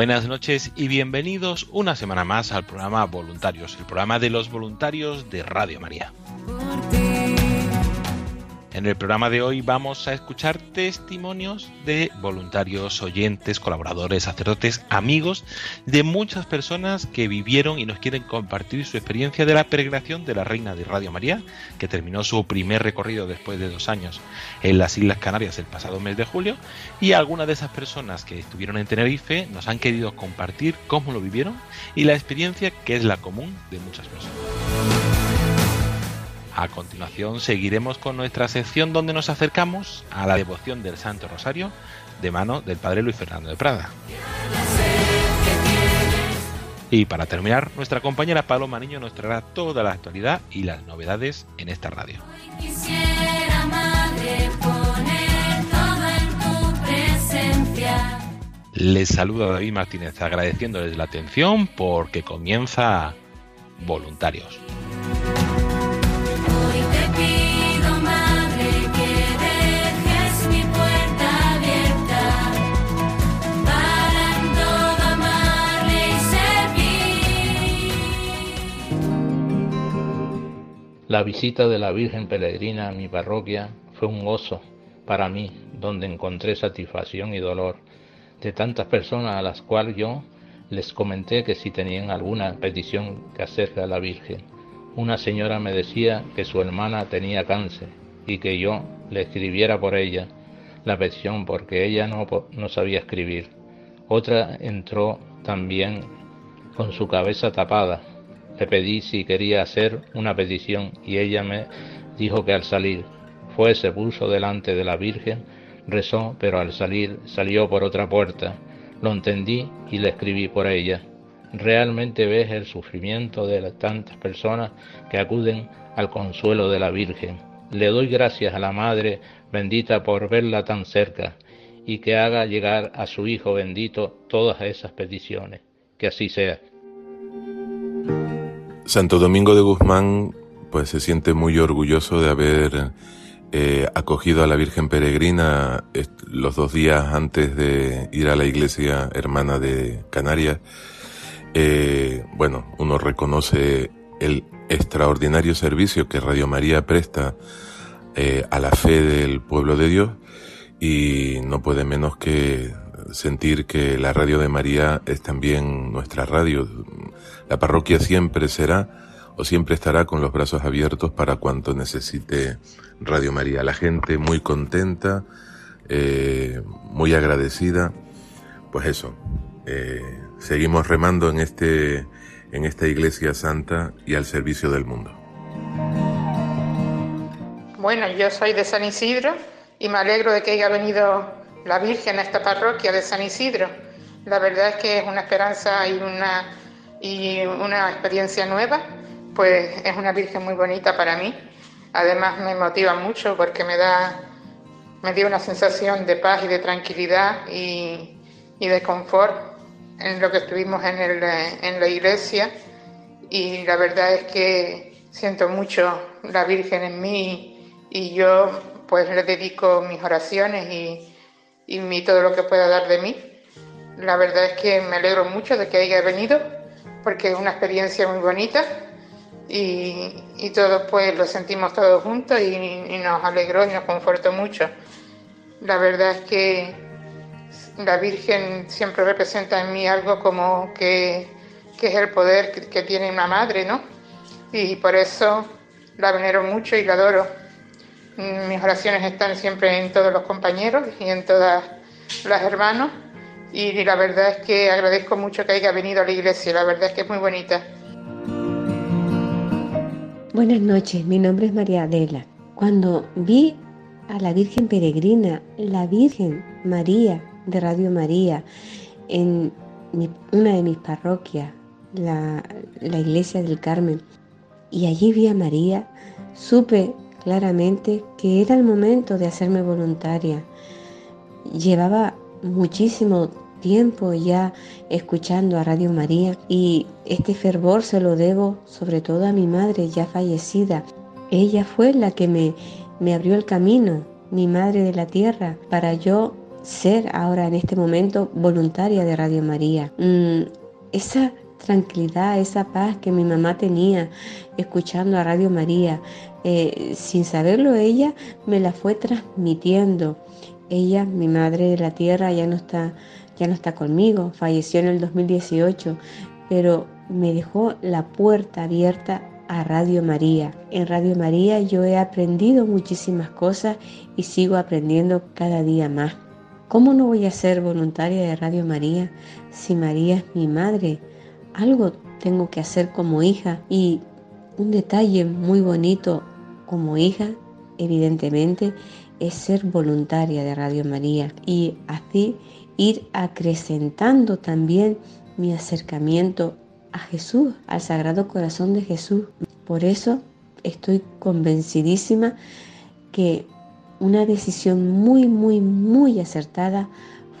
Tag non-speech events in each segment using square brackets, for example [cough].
Buenas noches y bienvenidos una semana más al programa Voluntarios, el programa de los voluntarios de Radio María. En el programa de hoy vamos a escuchar testimonios de voluntarios, oyentes, colaboradores, sacerdotes, amigos de muchas personas que vivieron y nos quieren compartir su experiencia de la peregrinación de la Reina de Radio María, que terminó su primer recorrido después de dos años en las Islas Canarias el pasado mes de julio. Y algunas de esas personas que estuvieron en Tenerife nos han querido compartir cómo lo vivieron y la experiencia que es la común de muchas personas. A continuación seguiremos con nuestra sección donde nos acercamos a la devoción del Santo Rosario de mano del Padre Luis Fernando de Prada. Y para terminar, nuestra compañera Paloma Niño nos traerá toda la actualidad y las novedades en esta radio. Les saluda David Martínez agradeciéndoles la atención porque comienza Voluntarios. La visita de la Virgen Peregrina a mi parroquia fue un gozo para mí, donde encontré satisfacción y dolor de tantas personas a las cuales yo les comenté que si tenían alguna petición que hacerle a la Virgen. Una señora me decía que su hermana tenía cáncer y que yo le escribiera por ella la petición porque ella no sabía escribir. Otra entró también con su cabeza tapada. Le pedí si quería hacer una petición y ella me dijo que al salir fue, se puso delante de la Virgen, rezó, pero al salir salió por otra puerta. Lo entendí y le escribí por ella. Realmente ves el sufrimiento de tantas personas que acuden al consuelo de la Virgen. Le doy gracias a la Madre bendita por verla tan cerca y que haga llegar a su Hijo bendito todas esas peticiones. Que así sea. Santo Domingo de Guzmán pues se siente muy orgulloso de haber eh, acogido a la Virgen Peregrina los dos días antes de ir a la iglesia hermana de Canarias. Eh, bueno, uno reconoce el extraordinario servicio que Radio María presta eh, a la fe del pueblo de Dios y no puede menos que sentir que la radio de María es también nuestra radio. La parroquia siempre será o siempre estará con los brazos abiertos para cuanto necesite Radio María. La gente muy contenta, eh, muy agradecida. Pues eso, eh, seguimos remando en este en esta iglesia santa y al servicio del mundo. Bueno, yo soy de San Isidro y me alegro de que haya venido la Virgen a esta parroquia de San Isidro. La verdad es que es una esperanza y una, y una experiencia nueva, pues es una Virgen muy bonita para mí. Además me motiva mucho porque me da, me dio una sensación de paz y de tranquilidad y, y de confort en lo que estuvimos en, el, en la iglesia y la verdad es que siento mucho la Virgen en mí y yo pues le dedico mis oraciones y, y mi, todo lo que pueda dar de mí. La verdad es que me alegro mucho de que haya venido porque es una experiencia muy bonita y, y todos pues lo sentimos todos juntos y, nos alegró y nos confortó mucho. La verdad es que la Virgen siempre representa en mí algo como que, que es el poder que, que tiene una madre, ¿no? Y por eso la venero mucho y la adoro. Mis oraciones están siempre en todos los compañeros y en todas las hermanos. Y la verdad es que agradezco mucho que haya venido a la iglesia, la verdad es que es muy bonita. Buenas noches, mi nombre es María Adela. Cuando vi a la Virgen Peregrina, la Virgen María de Radio María, en una de mis parroquias, la, la Iglesia del Carmen, y allí vi a María, supe claramente que era el momento de hacerme voluntaria. Llevaba muchísimo tiempo ya escuchando a Radio María y este fervor se lo debo sobre todo a mi madre ya fallecida. Ella fue la que me, me abrió el camino, mi madre de la tierra, para yo ser ahora en este momento voluntaria de Radio María. Mm, esa tranquilidad, esa paz que mi mamá tenía escuchando a Radio María, eh, sin saberlo ella me la fue transmitiendo. Ella, mi madre de la tierra, ya no está, ya no está conmigo, falleció en el 2018, pero me dejó la puerta abierta a Radio María. En Radio María yo he aprendido muchísimas cosas y sigo aprendiendo cada día más. ¿Cómo no voy a ser voluntaria de Radio María si María es mi madre? Algo tengo que hacer como hija y un detalle muy bonito como hija, evidentemente, es ser voluntaria de Radio María y así ir acrecentando también mi acercamiento a Jesús, al Sagrado Corazón de Jesús. Por eso estoy convencidísima que una decisión muy, muy, muy acertada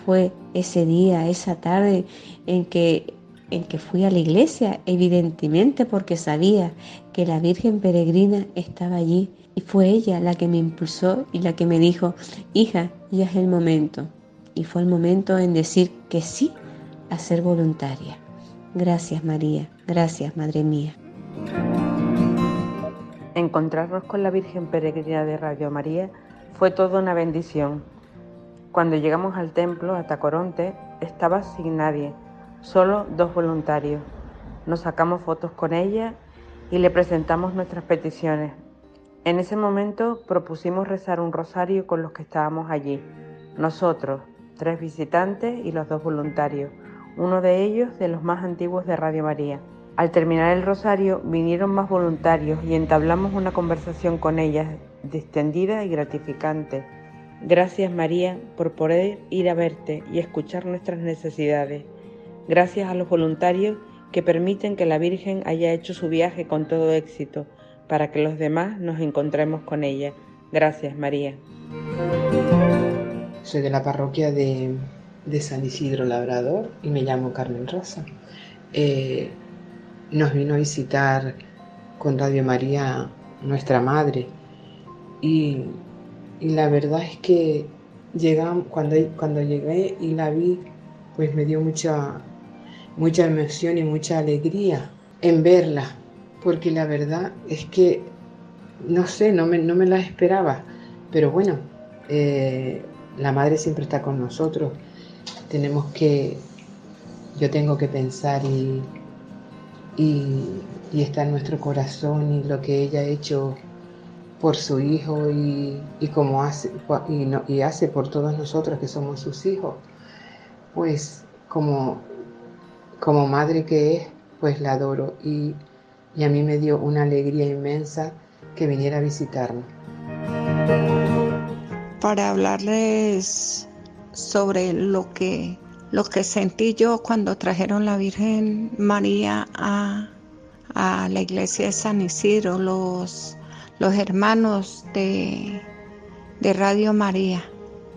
fue ese día, esa tarde en que, en que fui a la iglesia, evidentemente porque sabía que la Virgen Peregrina estaba allí y fue ella la que me impulsó y la que me dijo, hija, ya es el momento. Y fue el momento en decir que sí a ser voluntaria. Gracias María, gracias Madre mía. Encontrarnos con la Virgen Peregrina de Radio María fue toda una bendición. Cuando llegamos al templo, a Tacoronte, estaba sin nadie, solo dos voluntarios. Nos sacamos fotos con ella y le presentamos nuestras peticiones. En ese momento propusimos rezar un rosario con los que estábamos allí. Nosotros, tres visitantes y los dos voluntarios, uno de ellos de los más antiguos de Radio María. Al terminar el rosario vinieron más voluntarios y entablamos una conversación con ellas distendida y gratificante. Gracias María por poder ir a verte y escuchar nuestras necesidades. Gracias a los voluntarios que permiten que la Virgen haya hecho su viaje con todo éxito para que los demás nos encontremos con ella. Gracias María. Soy de la parroquia de, San Isidro Labrador y me llamo Carmen Rosa. Eh, nos vino a visitar con Radio María nuestra madre y, y la verdad es que llegamos, cuando, cuando llegué y la vi, pues me dio mucha, mucha emoción y mucha alegría en verla, porque la verdad es que, no sé, no me, no me la esperaba, pero bueno, eh, la madre siempre está con nosotros, tenemos que, yo tengo que pensar y, y, está en nuestro corazón y lo que ella ha hecho por su hijo y, y como hace y, no, y hace por todos nosotros que somos sus hijos, pues como, como madre que es, pues la adoro y, y a mí me dio una alegría inmensa que viniera a visitarnos. Para hablarles sobre lo que, lo que sentí yo cuando trajeron la Virgen María a, a la iglesia de San Isidro, los, los hermanos de, de Radio María.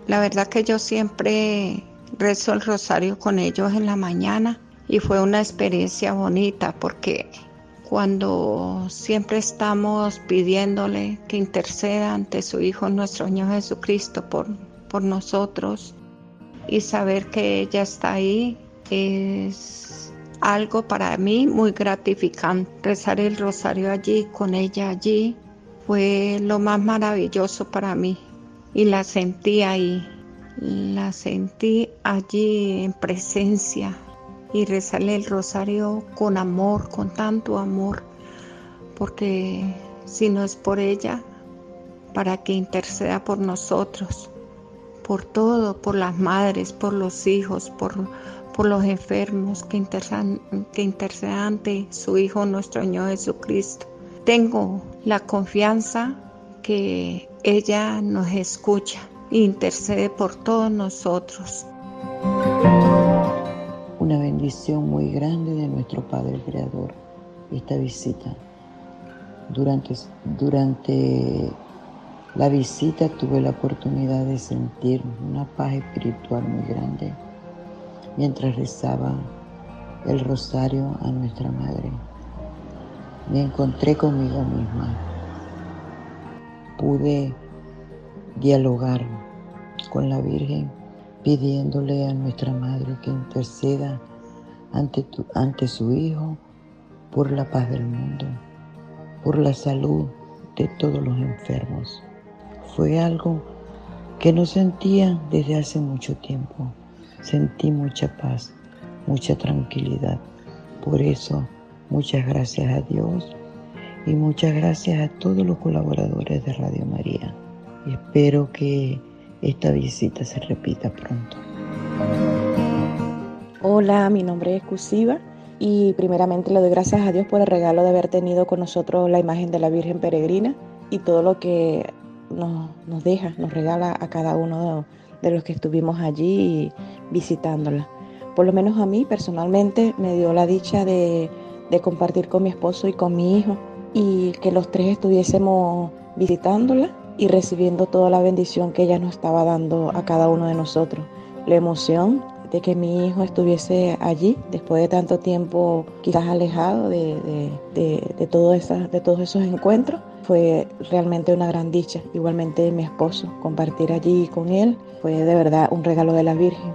La verdad que yo siempre rezo el rosario con ellos en la mañana y fue una experiencia bonita porque cuando siempre estamos pidiéndole que interceda ante su Hijo nuestro Señor Jesucristo por, por nosotros y saber que ella está ahí es algo para mí muy gratificante. Rezar el rosario allí, con ella allí, fue lo más maravilloso para mí. Y la sentí ahí, la sentí allí en presencia. Y rezarle el rosario con amor, con tanto amor, porque si no es por ella, para que interceda por nosotros, por todo, por las madres, por los hijos, por, por los enfermos, que intercedan, que intercedan ante su Hijo nuestro Señor Jesucristo. Tengo la confianza que ella nos escucha e intercede por todos nosotros. Una bendición muy grande de nuestro Padre Creador, esta visita. Durante, durante la visita tuve la oportunidad de sentir una paz espiritual muy grande mientras rezaba el rosario a nuestra Madre. Me encontré conmigo misma. Pude dialogar con la Virgen pidiéndole a nuestra Madre que interceda ante, tu, ante su Hijo por la paz del mundo, por la salud de todos los enfermos. Fue algo que no sentía desde hace mucho tiempo. Sentí mucha paz, mucha tranquilidad. Por eso, muchas gracias a Dios y muchas gracias a todos los colaboradores de Radio María. Espero que esta visita se repita pronto. Hola, mi nombre es Cusiva y primeramente le doy gracias a Dios por el regalo de haber tenido con nosotros la imagen de la Virgen Peregrina y todo lo que nos, nos deja, nos regala a cada uno de, de los que estuvimos allí visitándola. Por lo menos a mí personalmente me dio la dicha de, de compartir con mi esposo y con mi hijo y que los tres estuviésemos visitándola y recibiendo toda la bendición que ella nos estaba dando a cada uno de nosotros. La emoción de que mi hijo estuviese allí después de tanto tiempo quizás alejado de, de, de, todo esa, de todos esos encuentros fue realmente una gran dicha. Igualmente mi esposo, compartir allí con él fue de verdad un regalo de la Virgen.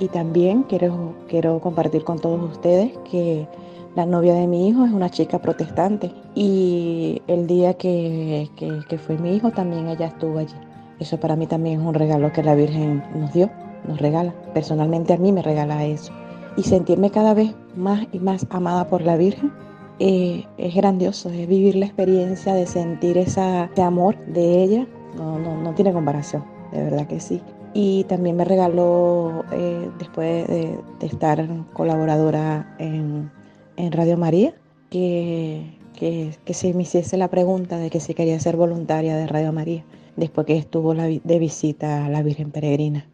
Y también quiero, quiero compartir con todos ustedes que la novia de mi hijo es una chica protestante y el día que, que, fue mi hijo también ella estuvo allí. Eso para mí también es un regalo que la Virgen nos dio, nos regala. Personalmente a mí me regala eso. Y sentirme cada vez más y más amada por la Virgen eh, es grandioso, es vivir la experiencia de sentir ese amor de ella. No, no, no tiene comparación, de verdad que sí y también me regaló eh, después de, de, estar colaboradora en, en Radio María que, que, se me hiciese la pregunta de que si quería ser voluntaria de Radio María después que estuvo la, de visita a la Virgen Peregrina.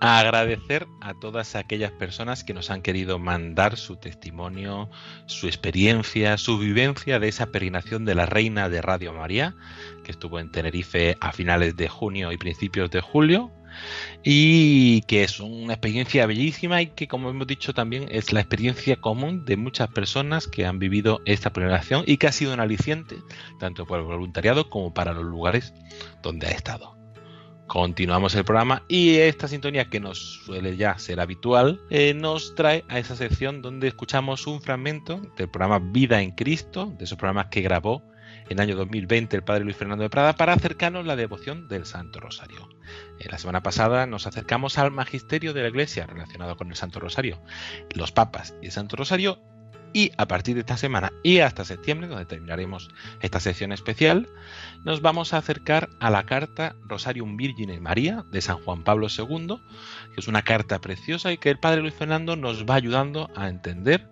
agradecer a todas aquellas personas que nos han querido mandar su testimonio, su experiencia, su vivencia de esa peregrinación de la Reina de Radio María, que estuvo en Tenerife a finales de junio y principios de julio, y que es una experiencia bellísima y que como hemos dicho también es la experiencia común de muchas personas que han vivido esta peregrinación y que ha sido un aliciente tanto para el voluntariado como para los lugares donde ha estado. Continuamos el programa y esta sintonía que nos suele ya ser habitual eh, nos trae a esa sección donde escuchamos un fragmento del programa Vida en Cristo, de esos programas que grabó en el año 2020 el padre Luis Fernando de Prada para acercarnos la devoción del Santo Rosario. En la semana pasada nos acercamos al magisterio de la Iglesia relacionado con el Santo Rosario, los papas y el Santo Rosario y a partir de esta semana y hasta septiembre, donde terminaremos esta sección especial, nos vamos a acercar a la carta Rosarium Virgine María de San Juan Pablo II, que es una carta preciosa y que el Padre Luis Fernando nos va ayudando a entender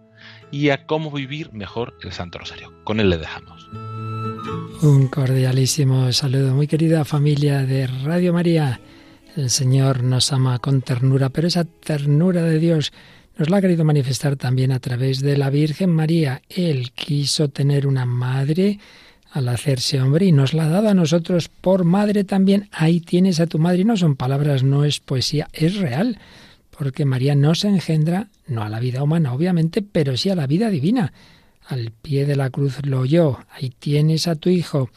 y a cómo vivir mejor el Santo Rosario. Con él le dejamos. Un cordialísimo saludo, muy querida familia de Radio María. El Señor nos ama con ternura, pero esa ternura de Dios nos la ha querido manifestar también a través de la Virgen María. Él quiso tener una madre al hacerse hombre y nos la ha dado a nosotros por madre también. Ahí tienes a tu madre y no son palabras, no es poesía, es real, porque María no se engendra, no a la vida humana obviamente, pero sí a la vida divina. Al pie de la cruz lo oyó, ahí tienes a tu hijo.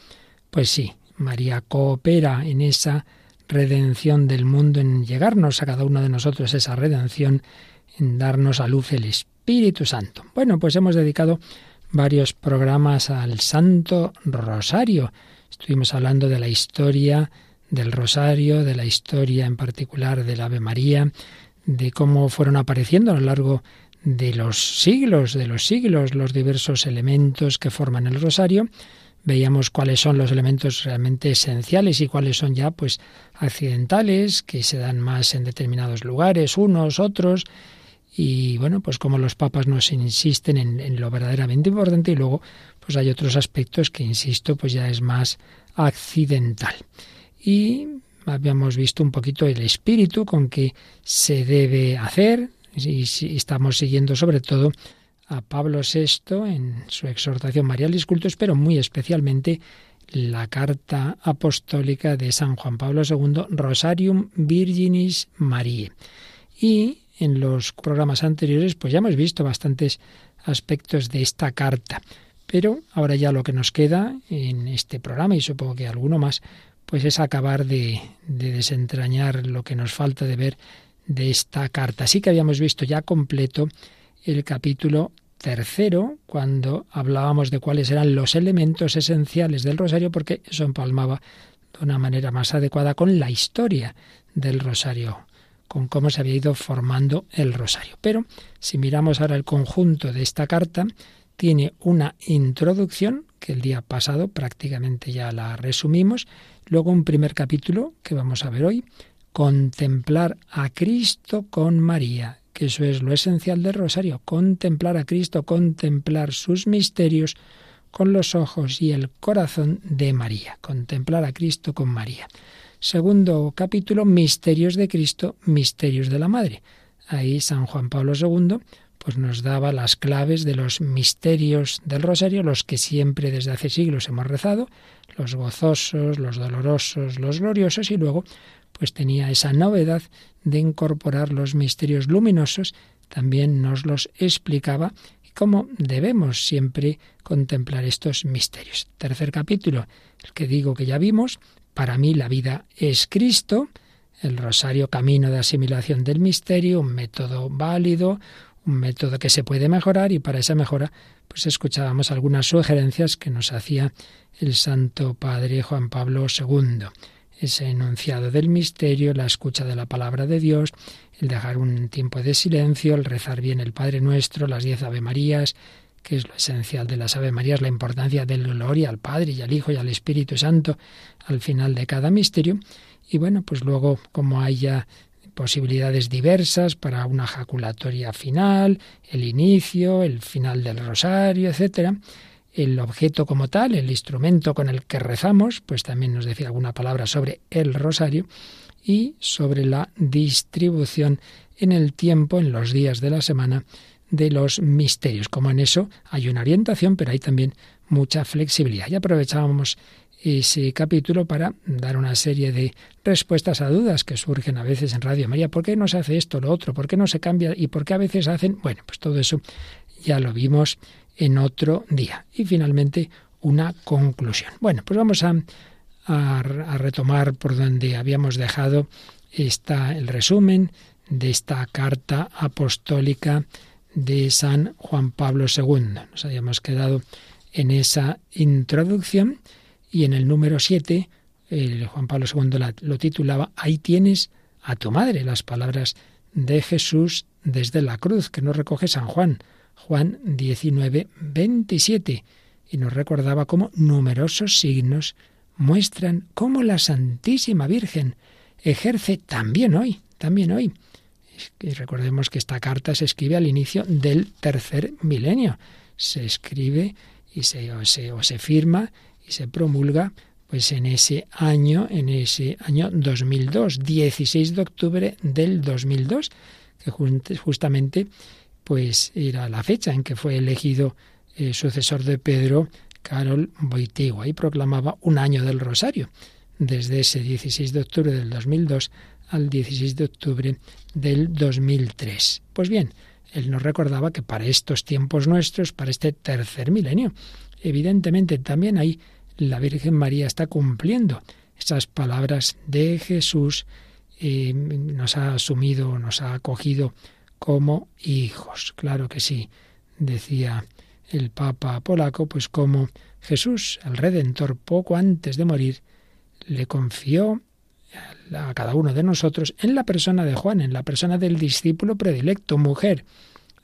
Pues sí, María coopera en esa redención del mundo, en llegarnos a cada uno de nosotros esa redención, en darnos a luz el Espíritu Santo. Bueno, pues hemos dedicado varios programas al Santo Rosario. Estuvimos hablando de la historia del Rosario, de la historia en particular del Ave María, de cómo fueron apareciendo a lo largo de los siglos, de los siglos, los diversos elementos que forman el Rosario. Veíamos cuáles son los elementos realmente esenciales y cuáles son ya pues accidentales, que se dan más en determinados lugares, unos, otros, y bueno, pues como los papas nos insisten en, lo verdaderamente importante y luego pues hay otros aspectos que, insisto, pues ya es más accidental. Y habíamos visto un poquito el espíritu con que se debe hacer y, estamos siguiendo sobre todo a Pablo VI en su exhortación Marialis Cultus, pero muy especialmente la carta apostólica de San Juan Pablo II, Rosarium Virginis Mariae. Y en los programas anteriores, pues ya hemos visto bastantes aspectos de esta carta. Pero ahora ya lo que nos queda en este programa, y supongo que alguno más, pues es acabar de, desentrañar lo que nos falta de ver de esta carta. Sí que habíamos visto ya completo el capítulo tercero, cuando hablábamos de cuáles eran los elementos esenciales del rosario, porque eso empalmaba de una manera más adecuada con la historia del rosario con cómo se había ido formando el rosario. Pero si miramos ahora el conjunto de esta carta, tiene una introducción, que el día pasado prácticamente ya la resumimos, luego un primer capítulo que vamos a ver hoy, contemplar a Cristo con María, que eso es lo esencial del rosario, contemplar a Cristo, contemplar sus misterios con los ojos y el corazón de María, contemplar a Cristo con María. Segundo capítulo, Misterios de Cristo, Misterios de la Madre. Ahí San Juan Pablo II pues nos daba las claves de los misterios del rosario, los que siempre desde hace siglos hemos rezado, los gozosos, los dolorosos, los gloriosos, y luego pues tenía esa novedad de incorporar los misterios luminosos, también nos los explicaba y cómo debemos siempre contemplar estos misterios. Tercer capítulo, el que digo que ya vimos, para mí la vida es Cristo, el rosario camino de asimilación del misterio, un método válido, un método que se puede mejorar y para esa mejora pues escuchábamos algunas sugerencias que nos hacía el Santo Padre Juan Pablo II. Ese enunciado del misterio, la escucha de la palabra de Dios, el dejar un tiempo de silencio, el rezar bien el Padre Nuestro, las diez Ave Marías, que es lo esencial de las Ave Marías, la importancia del gloria al Padre y al Hijo y al Espíritu Santo al final de cada misterio. Y bueno, pues luego, como haya posibilidades diversas para una jaculatoria final, el inicio, el final del rosario, etcétera, el objeto como tal, el instrumento con el que rezamos, pues también nos decía alguna palabra sobre el rosario y sobre la distribución en el tiempo, en los días de la semana, de los misterios. Como en eso hay una orientación, pero hay también mucha flexibilidad. Y aprovechábamos ese capítulo para dar una serie de respuestas a dudas que surgen a veces en Radio María. ¿Por qué no se hace esto, lo otro? ¿Por qué no se cambia? ¿Y por qué a veces hacen? Bueno, pues todo eso ya lo vimos en otro día. Y finalmente una conclusión. Bueno, pues vamos a, a, retomar por donde habíamos dejado esta, el resumen de esta carta apostólica de San Juan Pablo II. Nos habíamos quedado en esa introducción y en el número 7, el Juan Pablo II lo titulaba Ahí tienes a tu madre, las palabras de Jesús desde la cruz, que nos recoge San Juan, Juan 19, 27, y nos recordaba cómo numerosos signos muestran cómo la Santísima Virgen ejerce también hoy, también hoy, y recordemos que esta carta se escribe al inicio del tercer milenio. Se escribe y se, o se, firma y se promulga pues en ese año, en ese año 2002, 16 de octubre del 2002, que justamente pues era la fecha en que fue elegido eh, sucesor de Pedro, Carol Boitigua, y proclamaba un año del Rosario, desde ese 16 de octubre del 2002 al 16 de octubre del 2003. Pues bien, él nos recordaba que para estos tiempos nuestros, para este tercer milenio, evidentemente también ahí la Virgen María está cumpliendo esas palabras de Jesús, eh, nos ha asumido, nos ha acogido como hijos. Claro que sí, decía el Papa polaco, pues como Jesús, el Redentor, poco antes de morir, le confió a cada uno de nosotros en la persona de Juan, en la persona del discípulo predilecto, mujer.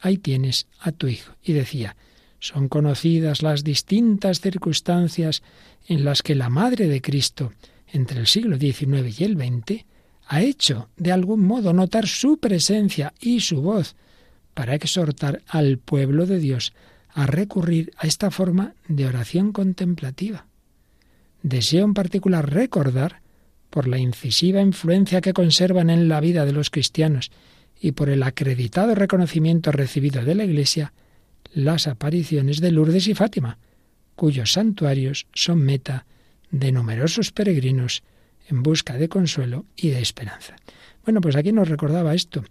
Ahí tienes a tu hijo. Y decía, son conocidas las distintas circunstancias en las que la Madre de Cristo, entre el siglo XIX y el XX, ha hecho de algún modo notar su presencia y su voz para exhortar al pueblo de Dios a recurrir a esta forma de oración contemplativa. Deseo en particular recordar, por la incisiva influencia que conservan en la vida de los cristianos y por el acreditado reconocimiento recibido de la Iglesia, las apariciones de Lourdes y Fátima, cuyos santuarios son meta de numerosos peregrinos en busca de consuelo y de esperanza. Bueno, pues aquí nos recordaba esto.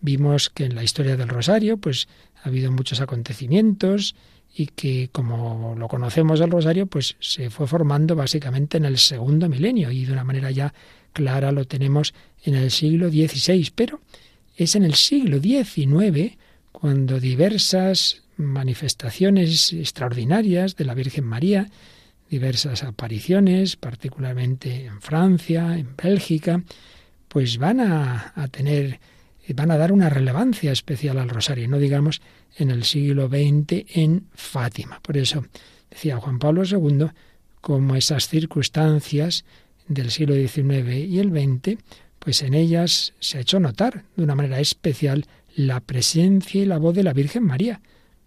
Vimos que en la historia del Rosario, pues ha habido muchos acontecimientos y que como lo conocemos el Rosario, pues se fue formando básicamente en el segundo milenio y de una manera ya clara lo tenemos en el siglo XVI, pero es en el siglo XIX cuando diversas manifestaciones extraordinarias de la Virgen María, diversas apariciones, particularmente en Francia, en Bélgica, pues van a, tener, van a dar una relevancia especial al rosario, no digamos en el siglo XX en Fátima. Por eso decía Juan Pablo II, como esas circunstancias del siglo XIX y el XX, pues en ellas se ha hecho notar de una manera especial la presencia y la voz de la Virgen María,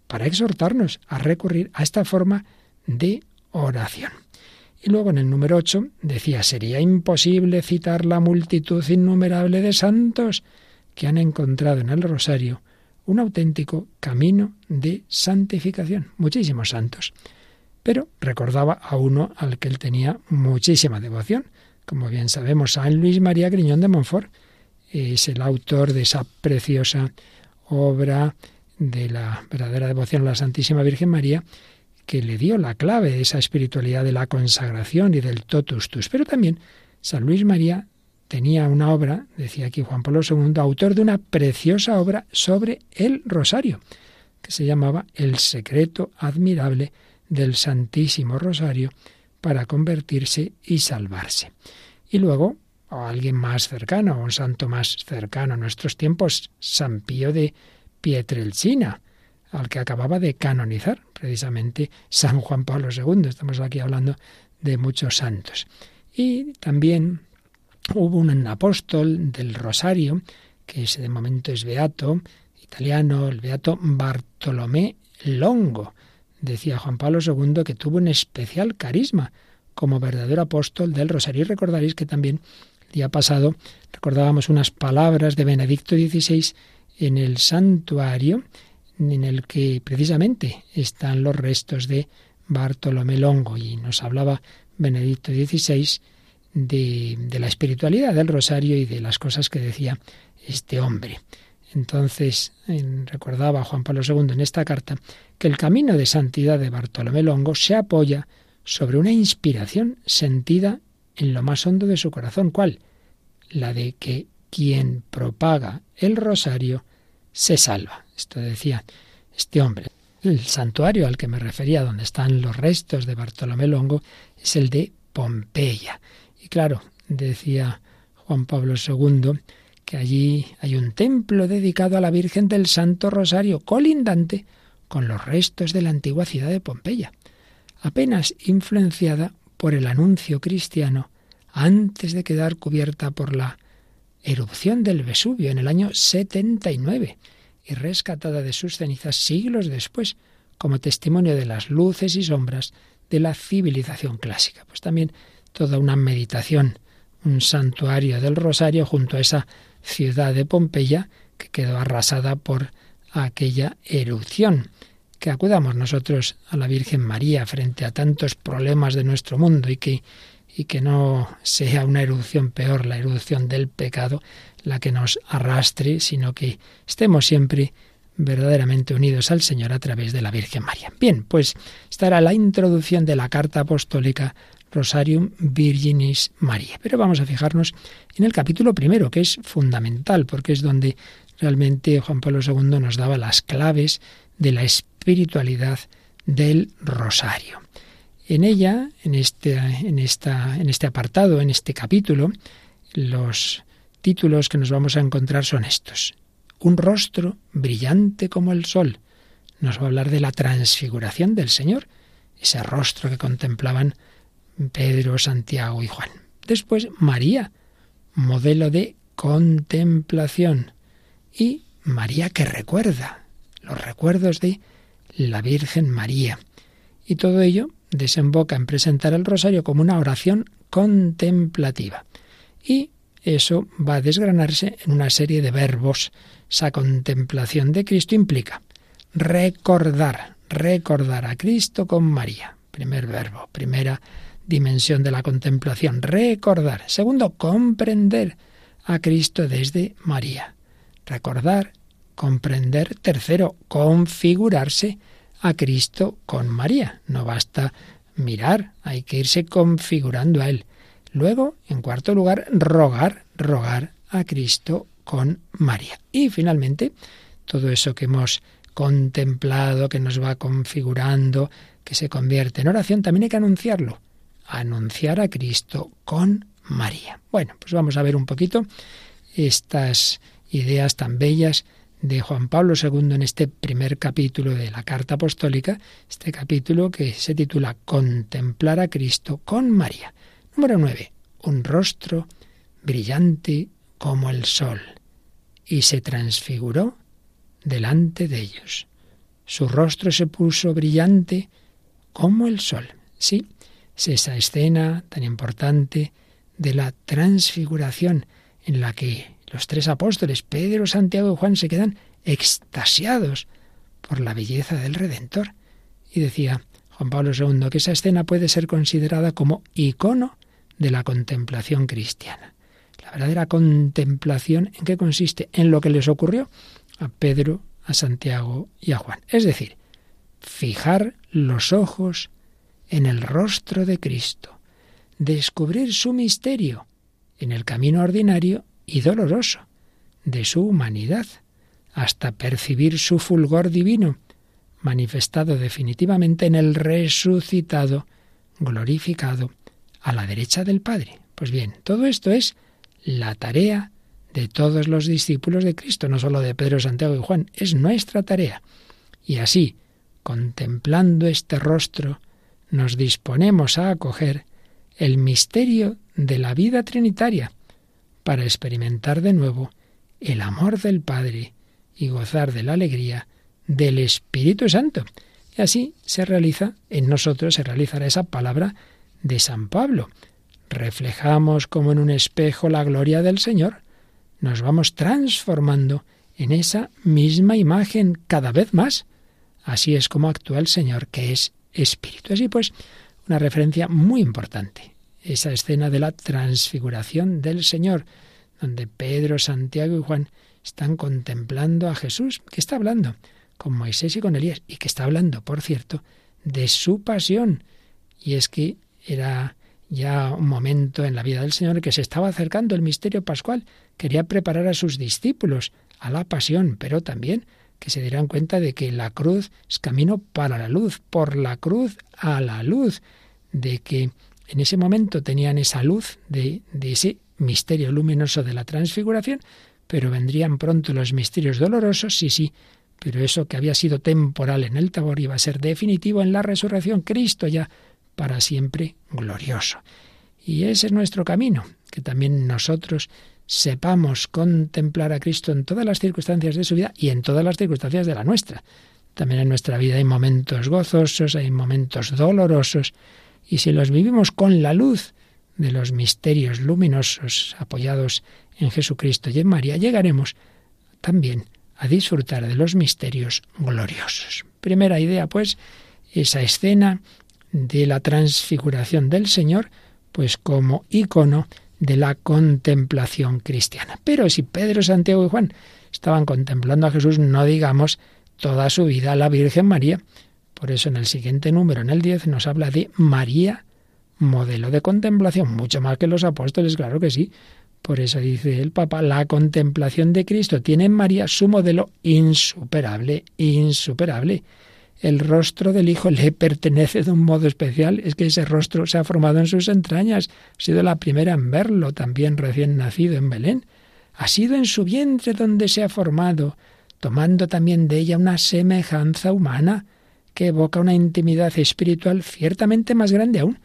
para exhortarnos a recurrir a esta forma de oración. Y luego en el número 8 decía, sería imposible citar la multitud innumerable de santos que han encontrado en el rosario un auténtico camino de santificación. Muchísimos santos. Pero recordaba a uno al que él tenía muchísima devoción. Como bien sabemos, San Luis María Griñón de Montfort es el autor de esa preciosa obra de la verdadera devoción a la Santísima Virgen María, que le dio la clave de esa espiritualidad de la consagración y del totus tus. Pero también San Luis María tenía una obra, decía aquí Juan Pablo II, autor de una preciosa obra sobre el rosario, que se llamaba El secreto admirable del Santísimo Rosario para convertirse y salvarse. Y luego, o alguien más cercano, un santo más cercano a nuestros tiempos, San Pío de Pietrelcina, al que acababa de canonizar, precisamente San Juan Pablo II. Estamos aquí hablando de muchos santos. Y también hubo un apóstol del Rosario, que ese de momento es beato, italiano, el beato Bartolomé Longo. Decía Juan Pablo II que tuvo un especial carisma como verdadero apóstol del Rosario. Y recordaréis que también el día pasado recordábamos unas palabras de Benedicto XVI en el santuario en el que precisamente están los restos de Bartolomé Longo y nos hablaba Benedicto XVI de, de, la espiritualidad del rosario y de las cosas que decía este hombre. Entonces recordaba Juan Pablo II en esta carta que el camino de santidad de Bartolomé Longo se apoya sobre una inspiración sentida en lo más hondo de su corazón. ¿Cuál? La de que quien propaga el rosario se salva. Esto decía este hombre. El santuario al que me refería, donde están los restos de Bartolomé Longo, es el de Pompeya. Y claro, decía Juan Pablo II, que allí hay un templo dedicado a la Virgen del Santo Rosario, colindante con los restos de la antigua ciudad de Pompeya, apenas influenciada por el anuncio cristiano antes de quedar cubierta por la erupción del Vesubio en el año 79 y rescatada de sus cenizas siglos después, como testimonio de las luces y sombras de la civilización clásica. Pues también toda una meditación, un santuario del Rosario junto a esa ciudad de Pompeya que quedó arrasada por aquella erupción. Que acudamos nosotros a la Virgen María frente a tantos problemas de nuestro mundo y que y que no sea una erupción peor, la erupción del pecado, la que nos arrastre, sino que estemos siempre verdaderamente unidos al Señor a través de la Virgen María. Bien, pues esta era la introducción de la carta apostólica Rosarium Virginis Maria. Pero vamos a fijarnos en el capítulo primero, que es fundamental, porque es donde realmente Juan Pablo II nos daba las claves de la espiritualidad del rosario. En ella, en este, en, esta, en este apartado, en este capítulo, los títulos que nos vamos a encontrar son estos. Un rostro brillante como el sol. Nos va a hablar de la transfiguración del Señor, ese rostro que contemplaban Pedro, Santiago y Juan. Después María, modelo de contemplación. Y María que recuerda, los recuerdos de la Virgen María. Y todo ello desemboca en presentar el rosario como una oración contemplativa. Y eso va a desgranarse en una serie de verbos. Esa contemplación de Cristo implica recordar, recordar a Cristo con María. Primer verbo, primera dimensión de la contemplación, recordar. Segundo, comprender a Cristo desde María. Recordar, comprender. Tercero, configurarse a Cristo con María. No basta mirar, hay que irse configurando a Él. Luego, en cuarto lugar, rogar, rogar a Cristo con María. Y finalmente, todo eso que hemos contemplado, que nos va configurando, que se convierte en oración, también hay que anunciarlo. Anunciar a Cristo con María. Bueno, pues vamos a ver un poquito estas ideas tan bellas de Juan Pablo II en este primer capítulo de la Carta Apostólica, este capítulo que se titula Contemplar a Cristo con María. Número 9. Un rostro brillante como el sol, y se transfiguró delante de ellos. Su rostro se puso brillante como el sol. Sí, es esa escena tan importante de la transfiguración en la que los tres apóstoles, Pedro, Santiago y Juan, se quedan extasiados por la belleza del Redentor. Y decía Juan Pablo II que esa escena puede ser considerada como icono de la contemplación cristiana. La verdadera contemplación en qué consiste? En lo que les ocurrió a Pedro, a Santiago y a Juan. Es decir, fijar los ojos en el rostro de Cristo, descubrir su misterio en el camino ordinario y doloroso de su humanidad, hasta percibir su fulgor divino, manifestado definitivamente en el resucitado, glorificado, a la derecha del Padre. Pues bien, todo esto es la tarea de todos los discípulos de Cristo, no solo de Pedro, Santiago y Juan, es nuestra tarea. Y así, contemplando este rostro, nos disponemos a acoger el misterio de la vida trinitaria, para experimentar de nuevo el amor del Padre y gozar de la alegría del Espíritu Santo. Y así se realiza, en nosotros se realizará esa palabra de San Pablo. Reflejamos como en un espejo la gloria del Señor, nos vamos transformando en esa misma imagen cada vez más. Así es como actúa el Señor, que es Espíritu. Así pues, una referencia muy importante esa escena de la transfiguración del Señor, donde Pedro, Santiago y Juan están contemplando a Jesús, que está hablando con Moisés y con Elías, y que está hablando, por cierto, de su pasión. Y es que era ya un momento en la vida del Señor que se estaba acercando el misterio pascual, quería preparar a sus discípulos a la pasión, pero también que se dieran cuenta de que la cruz es camino para la luz, por la cruz a la luz, de que en ese momento tenían esa luz de, ese misterio luminoso de la transfiguración, pero vendrían pronto los misterios dolorosos, sí, sí, pero eso que había sido temporal en el Tabor iba a ser definitivo en la resurrección, Cristo ya para siempre glorioso. Y ese es nuestro camino, que también nosotros sepamos contemplar a Cristo en todas las circunstancias de su vida y en todas las circunstancias de la nuestra. También en nuestra vida hay momentos gozosos, hay momentos dolorosos, y si los vivimos con la luz de los misterios luminosos apoyados en Jesucristo y en María, llegaremos también a disfrutar de los misterios gloriosos. Primera idea, pues, esa escena de la transfiguración del Señor, pues como icono de la contemplación cristiana. Pero si Pedro, Santiago y Juan estaban contemplando a Jesús, no digamos toda su vida a la Virgen María, por eso en el siguiente número, en el 10, nos habla de María modelo de contemplación, mucho más que los apóstoles, claro que sí. Por eso dice el Papa, la contemplación de Cristo tiene en María su modelo insuperable, insuperable. El rostro del Hijo le pertenece de un modo especial, es que ese rostro se ha formado en sus entrañas, ha sido la primera en verlo, también recién nacido en Belén. Ha sido en su vientre donde se ha formado, tomando también de ella una semejanza humana que evoca una intimidad espiritual ciertamente más grande aún.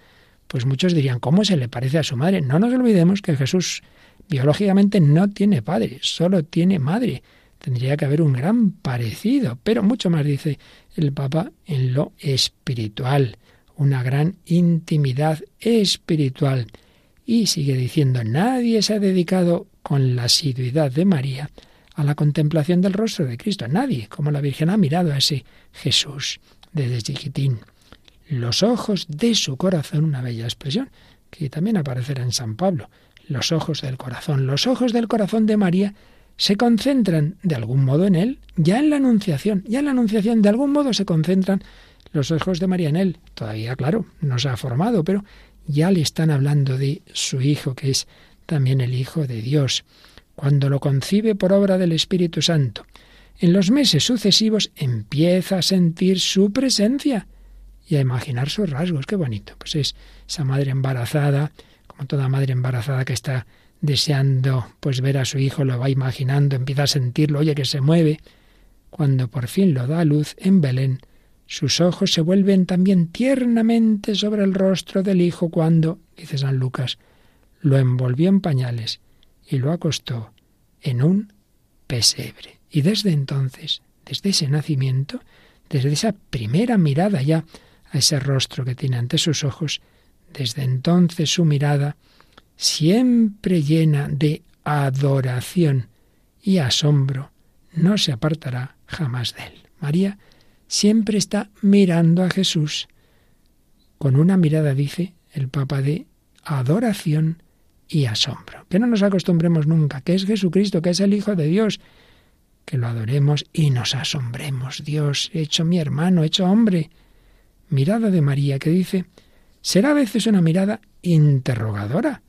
Pues muchos dirían, ¿cómo se le parece a su madre? No nos olvidemos que Jesús biológicamente no tiene padre, solo tiene madre. Tendría que haber un gran parecido, pero mucho más dice el Papa en lo espiritual, una gran intimidad espiritual. Y sigue diciendo, nadie se ha dedicado con la asiduidad de María a la contemplación del rostro de Cristo. Nadie, como la Virgen ha mirado a ese Jesús desde chiquitín. Los ojos de su corazón, una bella expresión que también aparecerá en San Pablo. Los ojos del corazón. Los ojos del corazón de María se concentran de algún modo en él, ya en la Anunciación, ya en la Anunciación de algún modo se concentran los ojos de María en él. Todavía, claro, no se ha formado, pero ya le están hablando de su Hijo, que es también el Hijo de Dios, cuando lo concibe por obra del Espíritu Santo. En los meses sucesivos empieza a sentir su presencia y a imaginar sus rasgos. Qué bonito. Pues es esa madre embarazada, como toda madre embarazada que está deseando pues ver a su hijo, lo va imaginando, empieza a sentirlo, oye que se mueve. Cuando por fin lo da a luz en Belén, sus ojos se vuelven también tiernamente sobre el rostro del hijo cuando, dice San Lucas, lo envolvió en pañales y lo acostó en un pesebre. Y desde entonces, desde ese nacimiento, desde esa primera mirada ya a ese rostro que tiene ante sus ojos, desde entonces su mirada, siempre llena de adoración y asombro, no se apartará jamás de él. María siempre está mirando a Jesús con una mirada, dice el Papa, de adoración y asombro. Que no nos acostumbremos nunca, que es Jesucristo, que es el Hijo de Dios, que lo adoremos y nos asombremos. Dios, hecho mi hermano, hecho hombre. Mirada de María que dice, será a veces una mirada interrogadora,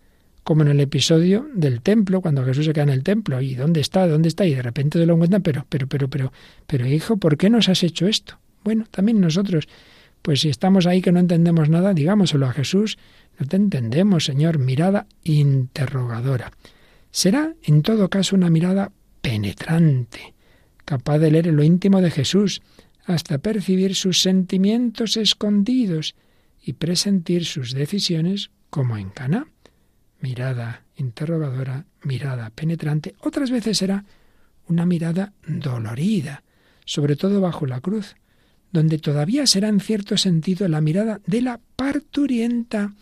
como en el episodio del templo, cuando Jesús se queda en el templo, ¿y dónde está? ¿Dónde está? Y de repente se lo encuentran, pero, pero, pero, pero, pero, hijo, ¿por qué nos has hecho esto? Bueno, también nosotros, pues si estamos ahí que no entendemos nada, digámoselo a Jesús, no te entendemos, Señor, mirada interrogadora. Será, en todo caso, una mirada penetrante, capaz de leer lo íntimo de Jesús, hasta percibir sus sentimientos escondidos y presentir sus decisiones como en Cana. Mirada interrogadora, mirada penetrante, otras veces será una mirada dolorida, sobre todo bajo la cruz, donde todavía será en cierto sentido la mirada de la parturienta,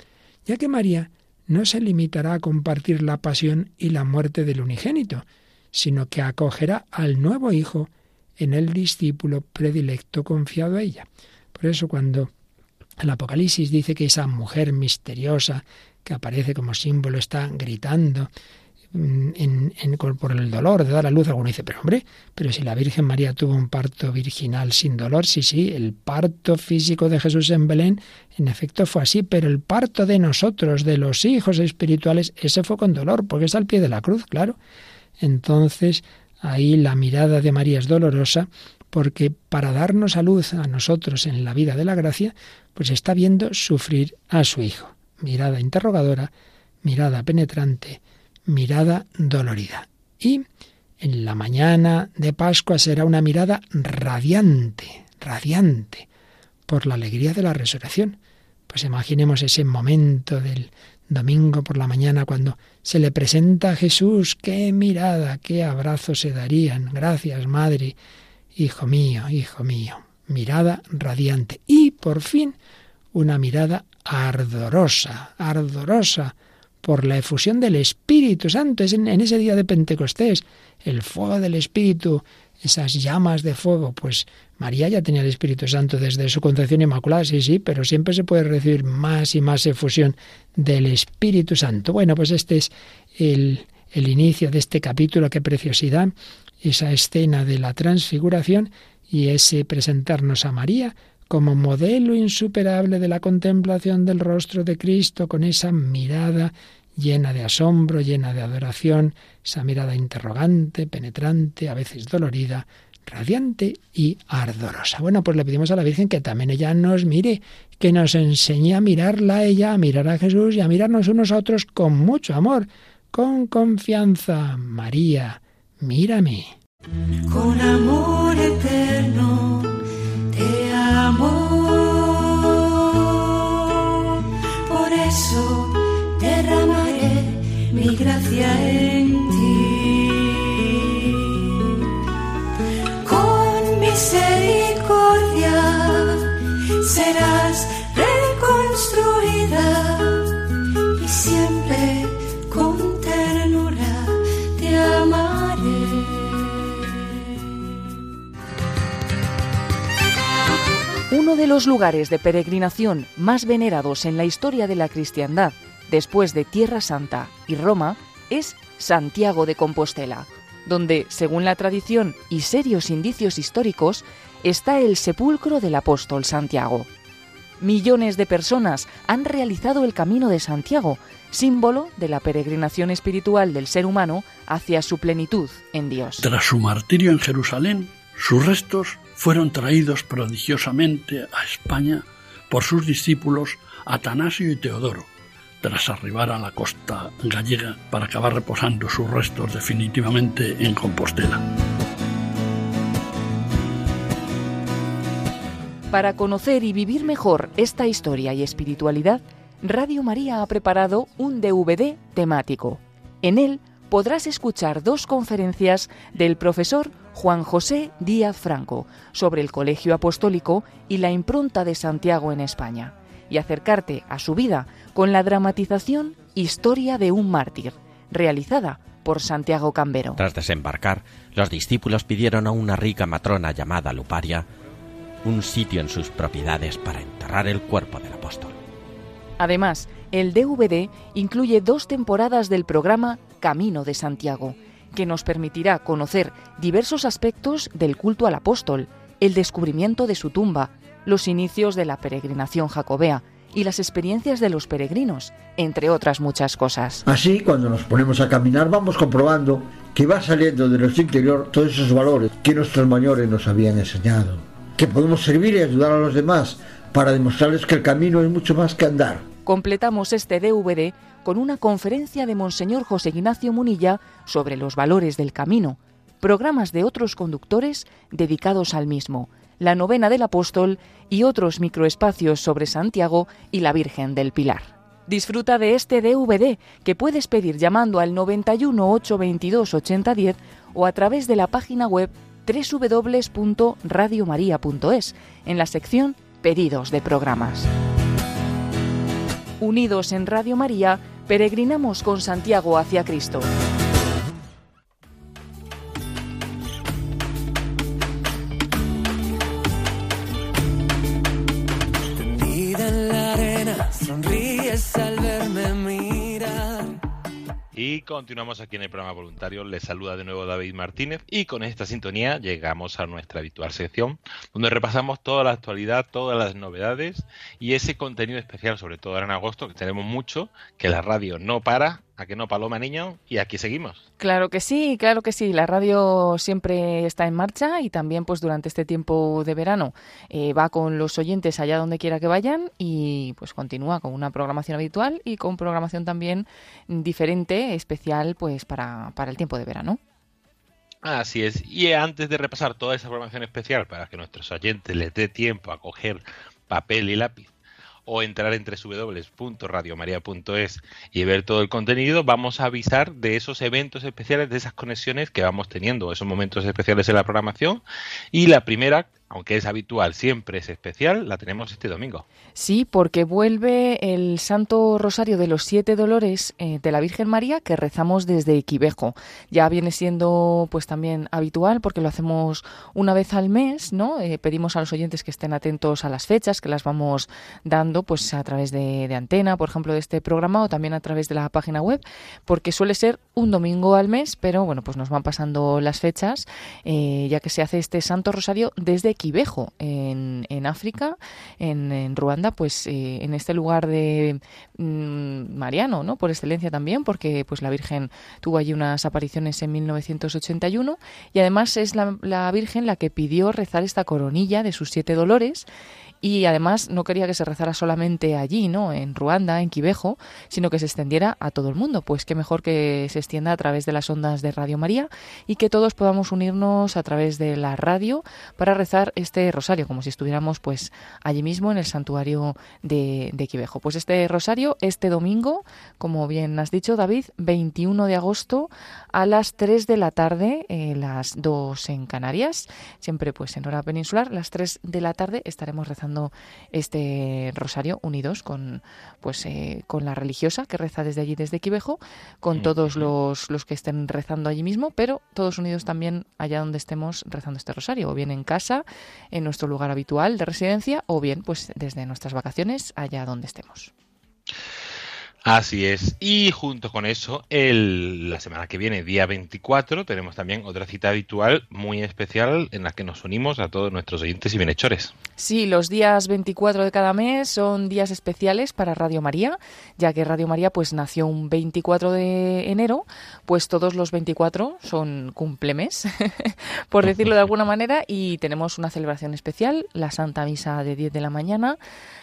ya que María no se limitará a compartir la pasión y la muerte del unigénito, sino que acogerá al nuevo Hijo en el discípulo predilecto confiado a ella. Por eso cuando el Apocalipsis dice que esa mujer misteriosa que aparece como símbolo está gritando en, por el dolor de dar a luz, alguno dice, pero hombre, pero si la Virgen María tuvo un parto virginal sin dolor, sí, sí, el parto físico de Jesús en Belén, en efecto fue así, pero el parto de nosotros, de los hijos espirituales, ese fue con dolor, porque está al pie de la cruz, claro. Entonces, ahí la mirada de María es dolorosa, porque para darnos a luz a nosotros en la vida de la gracia, pues está viendo sufrir a su hijo. Mirada interrogadora, mirada penetrante, mirada dolorida. Y en la mañana de Pascua será una mirada radiante, radiante, por la alegría de la resurrección. Pues imaginemos ese momento del domingo por la mañana cuando se le presenta a Jesús, qué mirada, qué abrazo se darían. Gracias, Madre, hijo mío, hijo mío. Mirada radiante. Y por fin una mirada ardorosa, ardorosa por la efusión del Espíritu Santo. Es en, ese día de Pentecostés, el fuego del Espíritu, esas llamas de fuego. Pues María ya tenía el Espíritu Santo desde su concepción inmaculada, sí, sí, pero siempre se puede recibir más y más efusión del Espíritu Santo. Bueno, pues este es el, el inicio de este capítulo, qué preciosidad, esa escena de la transfiguración y ese presentarnos a María como modelo insuperable de la contemplación del rostro de Cristo, con esa mirada llena de asombro, llena de adoración, esa mirada interrogante, penetrante, a veces dolorida, radiante y ardorosa. Bueno, pues le pedimos a la Virgen que también ella nos mire, que nos enseñe a mirarla a ella, a mirar a Jesús y a mirarnos unos a otros con mucho amor, con confianza. María, mírame. Con amor eterno mi gracia en ti. Con misericordia serás reconstruida y siempre con ternura te amaré. Uno de los lugares de peregrinación más venerados en la historia de la cristiandad, después de Tierra Santa y Roma, es Santiago de Compostela, donde, según la tradición y serios indicios históricos, está el sepulcro del apóstol Santiago. Millones de personas han realizado el Camino de Santiago, símbolo de la peregrinación espiritual del ser humano hacia su plenitud en Dios. Tras su martirio en Jerusalén, sus restos fueron traídos prodigiosamente a España por sus discípulos Atanasio y Teodoro, tras arribar a la costa gallega para acabar reposando sus restos definitivamente en Compostela. Para conocer y vivir mejor esta historia y espiritualidad, Radio María ha preparado un DVD temático. En él podrás escuchar dos conferencias del profesor Juan José Díaz Franco sobre el Colegio Apostólico y la impronta de Santiago en España, y acercarte a su vida con la dramatización Historia de un mártir, realizada por Santiago Cambero. Tras desembarcar, los discípulos pidieron a una rica matrona llamada Luparia un sitio en sus propiedades para enterrar el cuerpo del apóstol. Además, el DVD incluye dos temporadas del programa Camino de Santiago, que nos permitirá conocer diversos aspectos del culto al apóstol, el descubrimiento de su tumba, los inicios de la peregrinación jacobea y las experiencias de los peregrinos, entre otras muchas cosas. Así, cuando nos ponemos a caminar, vamos comprobando que va saliendo de nuestro interior todos esos valores que nuestros mayores nos habían enseñado, que podemos servir y ayudar a los demás para demostrarles que el camino es mucho más que andar. Completamos este DVD con una conferencia de Monseñor José Ignacio Munilla sobre los valores del camino, programas de otros conductores dedicados al mismo, la novena del apóstol y otros microespacios sobre Santiago y la Virgen del Pilar. Disfruta de este DVD que puedes pedir llamando al 91 822 8010 o a través de la página web www.radiomaria.es en la sección Pedidos de programas. Unidos en Radio María, peregrinamos con Santiago hacia Cristo. Y continuamos aquí en el programa voluntario. Les saluda de nuevo David Martínez y con esta sintonía llegamos a nuestra habitual sección donde repasamos toda la actualidad, todas las novedades y ese contenido especial, sobre todo ahora en agosto, que tenemos mucho, que la radio no para, a que no Paloma Niño y aquí seguimos. Claro que sí, claro que sí. La radio siempre está en marcha y también pues durante este tiempo de verano eh, va con los oyentes allá donde quiera que vayan y pues continúa con una programación habitual y con programación también diferente, especial pues para, para el tiempo de verano. Así es. Y antes de repasar toda esa programación especial para que nuestros oyentes les dé tiempo a coger papel y lápiz o entrar en www.radiomaria.es y ver todo el contenido, vamos a avisar de esos eventos especiales, de esas conexiones que vamos teniendo, esos momentos especiales en la programación. Y la primera, aunque es habitual, siempre es especial, la tenemos este domingo. Sí, porque vuelve el Santo Rosario de los Siete Dolores eh, de la Virgen María que rezamos desde Equivejo. Ya viene siendo pues también habitual porque lo hacemos una vez al mes, ¿no? Eh, pedimos a los oyentes que estén atentos a las fechas, que las vamos dando pues a través de, de antena, por ejemplo, de este programa o también a través de la página web, porque suele ser un domingo al mes, pero bueno, pues nos van pasando las fechas, eh, ya que se hace este Santo Rosario desde Kibeho, en, en África, en, Ruanda, pues eh, en este lugar de mm, Mariano, ¿no? Por excelencia también, porque pues la Virgen tuvo allí unas apariciones en 1981 y además es la, la Virgen la que pidió rezar esta coronilla de sus siete dolores y además no quería que se rezara solamente allí, ¿no? En Ruanda, en Quibejo, sino que se extendiera a todo el mundo. Pues qué mejor que se extienda a través de las ondas de Radio María y que todos podamos unirnos a través de la radio para rezar este rosario, como si estuviéramos pues allí mismo en el santuario de, de. Pues este rosario, este domingo, como bien has dicho, David, 21 de agosto a las 3 de la tarde, eh, las 2 en Canarias, siempre pues en hora peninsular, las 3 de la tarde estaremos rezando este rosario unidos con pues eh, con la religiosa que reza desde allí desde Quivejo, con mm, todos los, los que estén rezando allí mismo, pero todos unidos también allá donde estemos rezando este rosario, o bien en casa, en nuestro lugar habitual de residencia, o bien pues desde nuestras vacaciones allá donde estemos. Así es. Y junto con eso, el, la semana que viene, día 24, tenemos también otra cita habitual muy especial en la que nos unimos a todos nuestros oyentes y bienhechores. Sí, los días 24 de cada mes son días especiales para Radio María, ya que Radio María pues nació un 24 de enero, pues todos los 24 son cumplemes, [laughs] por decirlo de alguna manera, y tenemos una celebración especial, la Santa Misa de 10 de la mañana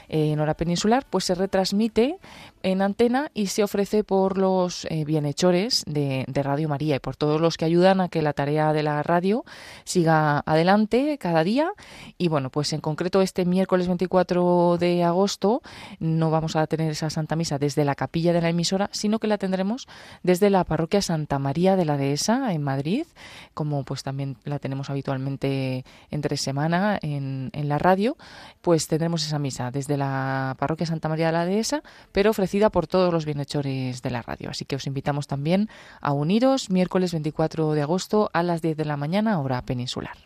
en hora peninsular, pues se retransmite en antena y se ofrece por los eh, bienhechores de, Radio María y por todos los que ayudan a que la tarea de la radio siga adelante cada día. Y bueno, pues en concreto este miércoles 24 de agosto no vamos a tener esa Santa Misa desde la capilla de la emisora, sino que la tendremos desde la parroquia Santa María de la Dehesa en Madrid, como pues también la tenemos habitualmente entre semana en, en la radio, pues tendremos esa misa desde la parroquia Santa María de la Dehesa, pero ofrecida por todos los bienhechores de la radio. Así que os invitamos también a uniros miércoles 24 de agosto a las 10 de la mañana, hora peninsular.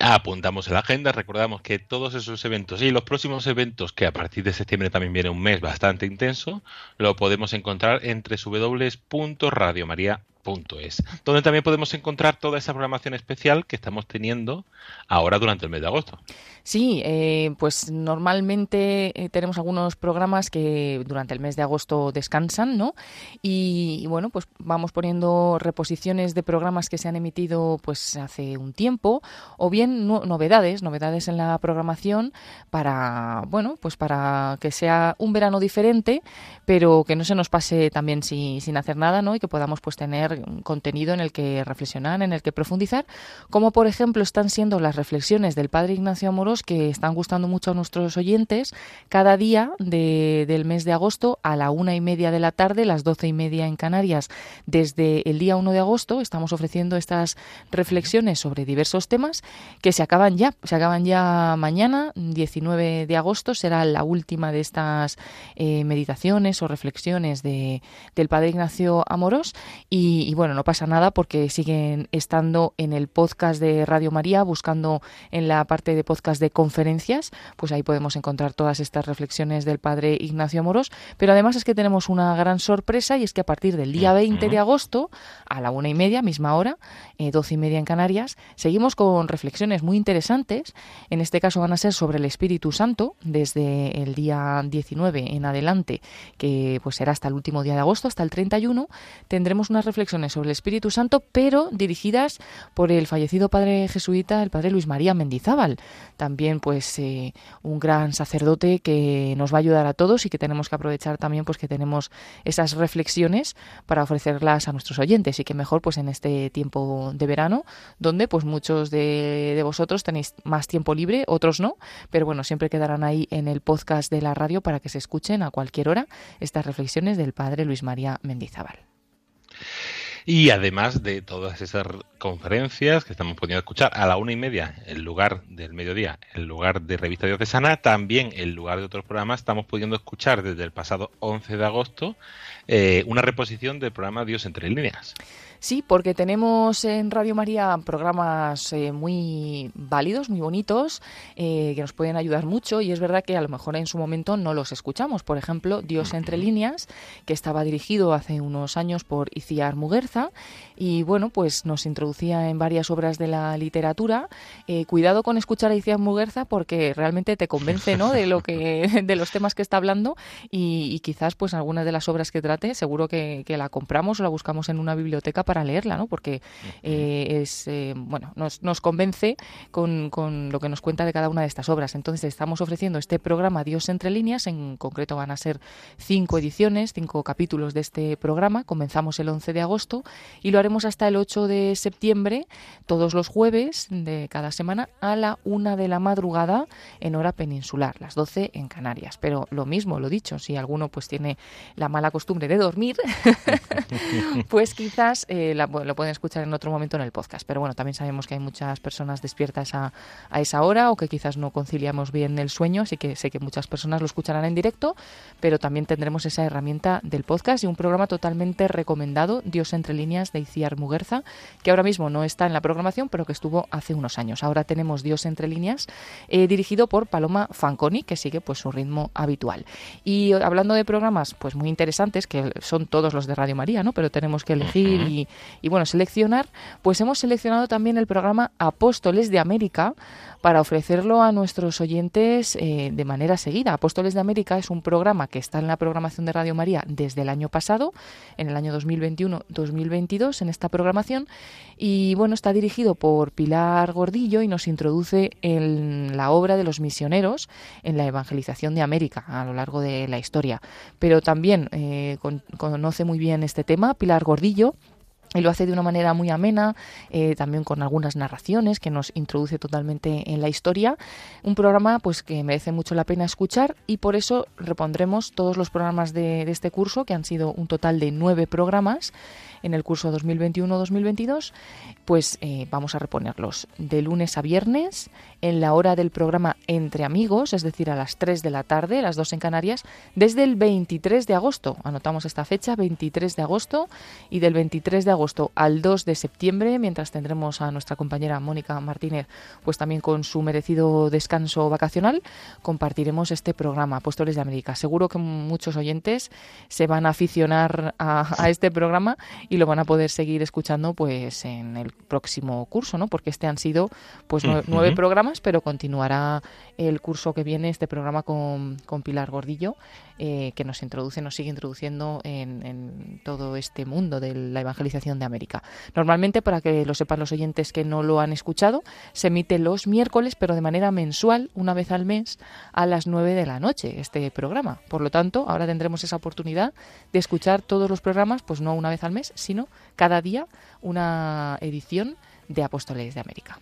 Apuntamos en la agenda, recordamos que todos esos eventos y los próximos eventos, que a partir de septiembre también viene un mes bastante intenso, lo podemos encontrar en www.radiomaria.com es, donde también podemos encontrar toda esa programación especial que estamos teniendo ahora durante el mes de agosto. Sí, eh, pues normalmente eh, tenemos algunos programas que durante el mes de agosto descansan, ¿no? Y, bueno, pues vamos poniendo reposiciones de programas que se han emitido pues hace un tiempo, o bien novedades, novedades en la programación para, bueno, pues para que sea un verano diferente, pero que no se nos pase también sin hacer nada, ¿no? Y que podamos pues tener contenido en el que reflexionar, en el que profundizar, como por ejemplo están siendo las reflexiones del Padre Ignacio Amoros que están gustando mucho a nuestros oyentes cada día del mes de agosto a la una y media de la tarde, las doce y media en Canarias. Desde el día 1 de agosto estamos ofreciendo estas reflexiones sobre diversos temas que se acaban ya, se acaban ya mañana, 19 de agosto, será la última de estas eh, meditaciones o reflexiones de, del Padre Ignacio Amoros y, y, bueno, no pasa nada porque siguen estando en el podcast de Radio María, buscando en la parte de podcast de conferencias, pues ahí podemos encontrar todas estas reflexiones del padre Ignacio Moros. Pero además es que tenemos una gran sorpresa y es que a partir del día 20 de agosto, a la una y media, misma hora, eh, doce y media en Canarias, seguimos con reflexiones muy interesantes. En este caso van a ser sobre el Espíritu Santo, desde el día 19 en adelante, que pues será hasta el último día de agosto, hasta el 31, tendremos unas reflexiones sobre el Espíritu Santo, pero dirigidas por el fallecido padre jesuita, el padre Luis María Mendizábal. También, pues, eh, un gran sacerdote que nos va a ayudar a todos y que tenemos que aprovechar también, pues, que tenemos esas reflexiones para ofrecerlas a nuestros oyentes y que mejor, pues, en este tiempo de verano, donde, pues, muchos de, de vosotros tenéis más tiempo libre, otros no, pero bueno, siempre quedarán ahí en el podcast de la radio para que se escuchen a cualquier hora estas reflexiones del padre Luis María Mendizábal. Y además de todas esas conferencias que estamos pudiendo escuchar a la una y media, el lugar del mediodía, el lugar de Revista Diocesana, también el lugar de otros programas, estamos pudiendo escuchar desde el pasado 11 de agosto eh, una reposición del programa Dios entre líneas. Sí, porque tenemos en Radio María programas eh, muy válidos, muy bonitos, eh, que nos pueden ayudar mucho y es verdad que a lo mejor en su momento no los escuchamos. Por ejemplo, Dios entre líneas, que estaba dirigido hace unos años por Iciar Muguerza y bueno, pues nos introducía en varias obras de la literatura. Eh, cuidado con escuchar a Iciar Muguerza porque realmente te convence ¿no? de, lo que, [laughs] [laughs] de los temas que está hablando y, quizás pues algunas de las obras que trate seguro que, que la compramos o la buscamos en una biblioteca para para leerla, ¿no? Porque eh, es, eh, bueno, nos, nos convence con, con, lo que nos cuenta de cada una de estas obras. Entonces estamos ofreciendo este programa Dios entre líneas, en concreto van a ser cinco ediciones, cinco capítulos de este programa. Comenzamos el 11 de agosto y lo haremos hasta el 8 de septiembre, todos los jueves de cada semana a la una de la madrugada en hora peninsular, las 12 en Canarias. Pero lo mismo, lo dicho, si alguno pues tiene la mala costumbre de dormir, [laughs] pues quizás eh, lo pueden escuchar en otro momento en el podcast. Pero bueno, también sabemos que hay muchas personas despiertas a, a, esa hora o que quizás no conciliamos bien el sueño, así que sé que muchas personas lo escucharán en directo, pero también tendremos esa herramienta del podcast y un programa totalmente recomendado, Dios entre líneas, de Iciar Muguerza, que ahora mismo no está en la programación, pero que estuvo hace unos años. Ahora tenemos Dios entre líneas, eh, dirigido por Paloma Fanconi, que sigue pues su ritmo habitual. Y hablando de programas pues muy interesantes, que son todos los de Radio María, ¿no? Pero tenemos que elegir y, y, bueno, seleccionar, pues hemos seleccionado también el programa Apóstoles de América para ofrecerlo a nuestros oyentes eh, de manera seguida. Apóstoles de América es un programa que está en la programación de Radio María desde el año pasado, en el año 2021-2022, en esta programación, y bueno, está dirigido por Pilar Gordillo y nos introduce en la obra de los misioneros en la evangelización de América a lo largo de la historia. Pero también eh, conoce muy bien este tema Pilar Gordillo y lo hace de una manera muy amena, eh, también con algunas narraciones que nos introduce totalmente en la historia. Un programa pues que merece mucho la pena escuchar y por eso repondremos todos los programas de, de este curso, que han sido un total de nueve programas en el curso 2021-2022, pues eh, vamos a reponerlos de lunes a viernes en la hora del programa Entre Amigos, es decir, a las 3 de la tarde, las 2 en Canarias, desde el 23 de agosto. Anotamos esta fecha, 23 de agosto, y del 23 de agosto al 2 de septiembre, mientras tendremos a nuestra compañera Mónica Martínez, pues también con su merecido descanso vacacional, compartiremos este programa, Apóstoles de América. Seguro que muchos oyentes se van a aficionar a, este programa lo van a poder seguir escuchando pues en el próximo curso, ¿no? Porque este han sido pues nueve, programas, pero continuará el curso que viene, este programa con, con Pilar Gordillo, eh, que nos introduce, nos sigue introduciendo en, en, todo este mundo de la evangelización de América. Normalmente, para que lo sepan los oyentes que no lo han escuchado, se emite los miércoles, pero de manera mensual, una vez al mes, a las nueve de la noche, este programa. Por lo tanto, ahora tendremos esa oportunidad de escuchar todos los programas, pues no una vez al mes, sino cada día una edición de Apóstoles de América.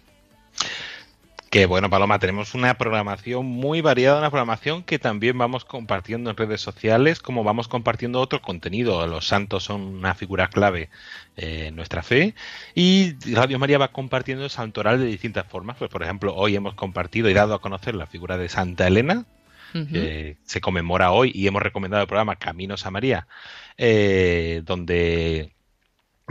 Que bueno, Paloma, tenemos una programación muy variada, una programación que también vamos compartiendo en redes sociales, como vamos compartiendo otro contenido. Los santos son una figura clave en nuestra fe y Radio María va compartiendo el santoral de distintas formas. Pues, por ejemplo, hoy hemos compartido y dado a conocer la figura de Santa Elena, se conmemora hoy y hemos recomendado el programa Caminos a María, eh, donde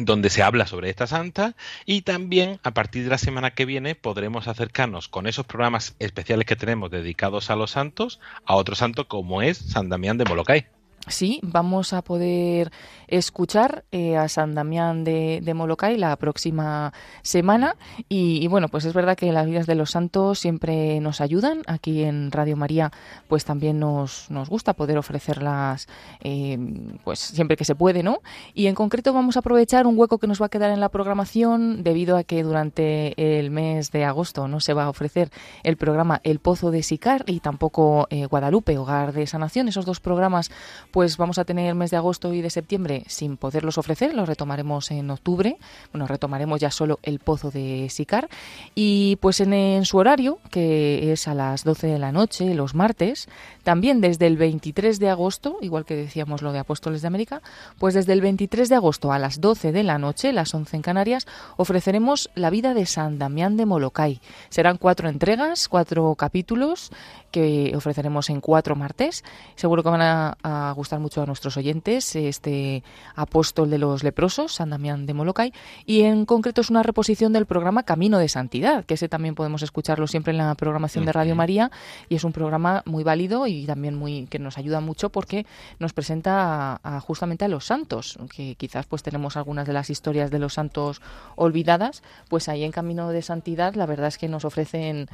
donde se habla sobre esta santa y también a partir de la semana que viene podremos acercarnos con esos programas especiales que tenemos dedicados a los santos a otro santo como es San Damián de Molokai. Sí, vamos a poder escuchar eh, a San Damián de, de, Molokai la próxima semana. Y, bueno, pues es verdad que las vidas de los santos siempre nos ayudan. Aquí en Radio María, pues también nos, nos gusta poder ofrecerlas, eh, pues siempre que se puede, ¿no? Y en concreto vamos a aprovechar un hueco que nos va a quedar en la programación debido a que durante el mes de agosto no se va a ofrecer el programa El Pozo de Sicar y tampoco eh, Guadalupe, Hogar de Sanación. Esos dos programas pues vamos a tener el mes de agosto y de septiembre sin poderlos ofrecer, los retomaremos en octubre, bueno, retomaremos ya solo el pozo de Sicar y pues en, su horario, que es a las 12 de la noche, los martes, también desde el 23 de agosto, igual que decíamos lo de Apóstoles de América, pues desde el 23 de agosto a las 12 de la noche, las 11 en Canarias, ofreceremos la vida de San Damián de Molokai. Serán cuatro entregas, cuatro capítulos que ofreceremos en cuatro martes. Seguro que van a, a gustar mucho a nuestros oyentes, este apóstol de los leprosos, San Damián de Molokai, y en concreto es una reposición del programa Camino de Santidad, que ese también podemos escucharlo siempre en la programación de Radio María, y es un programa muy válido y también muy que nos ayuda mucho porque nos presenta justamente a los santos, que quizás pues tenemos algunas de las historias de los santos olvidadas, pues ahí en Camino de Santidad la verdad es que nos ofrecen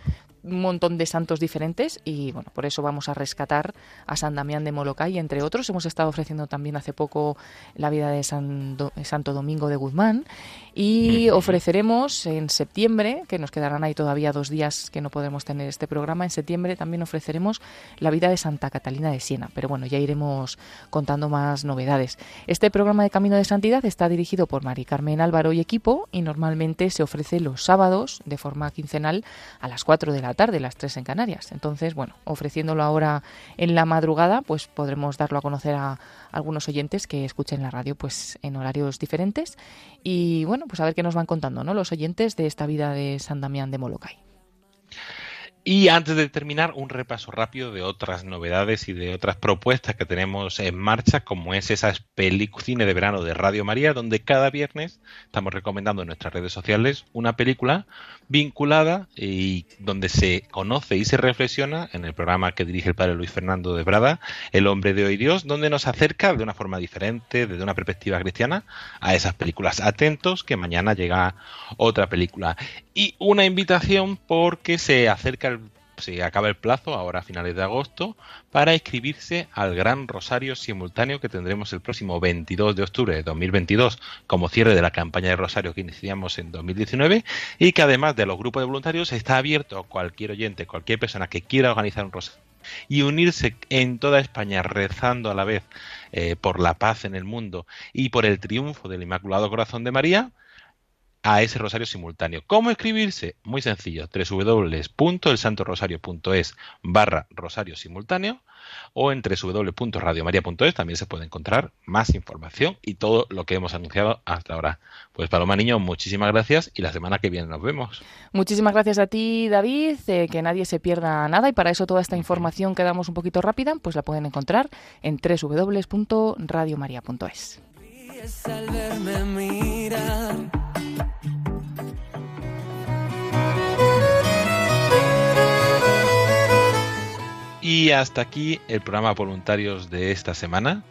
un montón de santos diferentes y bueno, por eso vamos a rescatar a San Damián de Molokai, entre otros. Hemos estado ofreciendo también hace poco la vida de San Santo Domingo de Guzmán y ofreceremos en septiembre, que nos quedarán ahí todavía dos días que no podremos tener este programa, en septiembre también ofreceremos la vida de Santa Catalina de Siena, pero bueno, ya iremos contando más novedades. Este programa de Camino de Santidad está dirigido por Mari Carmen Álvaro y equipo y normalmente se ofrece los sábados de forma quincenal a las 4 de la tarde, las 3 en Canarias. Entonces, bueno, ofreciéndolo ahora en la madrugada, pues podremos darlo a conocer a algunos oyentes que escuchen la radio pues en horarios diferentes y bueno, pues a ver qué nos van contando, ¿no? Los oyentes de esta vida de San Damián de Molokai. Y antes de terminar, un repaso rápido de otras novedades y de otras propuestas que tenemos en marcha, como es esa cine de verano de Radio María, donde cada viernes estamos recomendando en nuestras redes sociales una película vinculada y donde se conoce y se reflexiona en el programa que dirige el padre Luis Fernando de Brada, El hombre de hoy Dios, donde nos acerca de una forma diferente, desde una perspectiva cristiana, a esas películas. Atentos que mañana llega otra película. Y una invitación porque se acerca el se acaba el plazo, ahora a finales de agosto, para inscribirse al Gran Rosario simultáneo que tendremos el próximo 22 de octubre de 2022 como cierre de la campaña de Rosario que iniciamos en 2019 y que además de los grupos de voluntarios está abierto a cualquier oyente, cualquier persona que quiera organizar un Rosario y unirse en toda España rezando a la vez eh, por la paz en el mundo y por el triunfo del Inmaculado Corazón de María, a ese rosario simultáneo. ¿Cómo escribirse? Muy sencillo, www.elsantorosario.es barra rosario simultáneo o en www.radiomaria.es también se puede encontrar más información y todo lo que hemos anunciado hasta ahora. Pues Paloma Niño, muchísimas gracias y la semana que viene nos vemos. Muchísimas gracias a ti, David, eh, que nadie se pierda nada y para eso toda esta información que damos un poquito rápida, pues la pueden encontrar en www.radiomaria.es. Y hasta aquí el programa voluntarios de esta semana.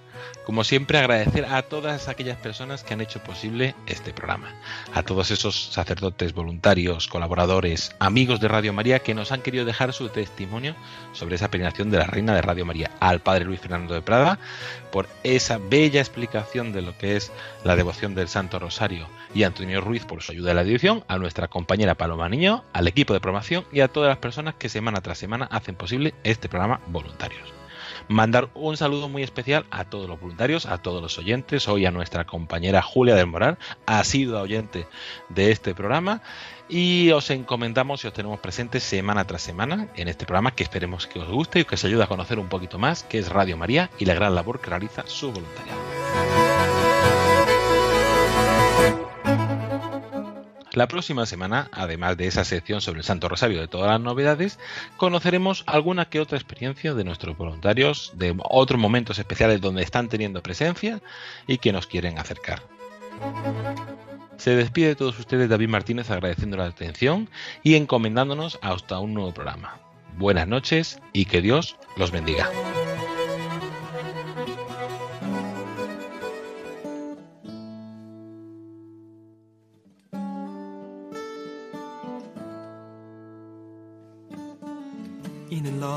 Como siempre, agradecer a todas aquellas personas que han hecho posible este programa, a todos esos sacerdotes, voluntarios, colaboradores, amigos de Radio María que nos han querido dejar su testimonio sobre esa peregrinación de la Reina de Radio María, al Padre Luis Fernando de Prada, por esa bella explicación de lo que es la devoción del Santo Rosario, y a Antonio Ruiz por su ayuda en la dirección, a nuestra compañera Paloma Niño, al equipo de promoción y a todas las personas que semana tras semana hacen posible este programa voluntarios mandar un saludo muy especial a todos los voluntarios, a todos los oyentes, hoy a nuestra compañera Julia del Moral, ha sido oyente de este programa y os encomendamos y os tenemos presentes semana tras semana en este programa que esperemos que os guste y que os ayude a conocer un poquito más que es Radio María y la gran labor que realiza su voluntariado. La próxima semana, además de esa sección sobre el Santo Rosario de todas las novedades, conoceremos alguna que otra experiencia de nuestros voluntarios, de otros momentos especiales donde están teniendo presencia y que nos quieren acercar. Se despide de todos ustedes David Martínez agradeciendo la atención y encomendándonos hasta un nuevo programa. Buenas noches y que Dios los bendiga.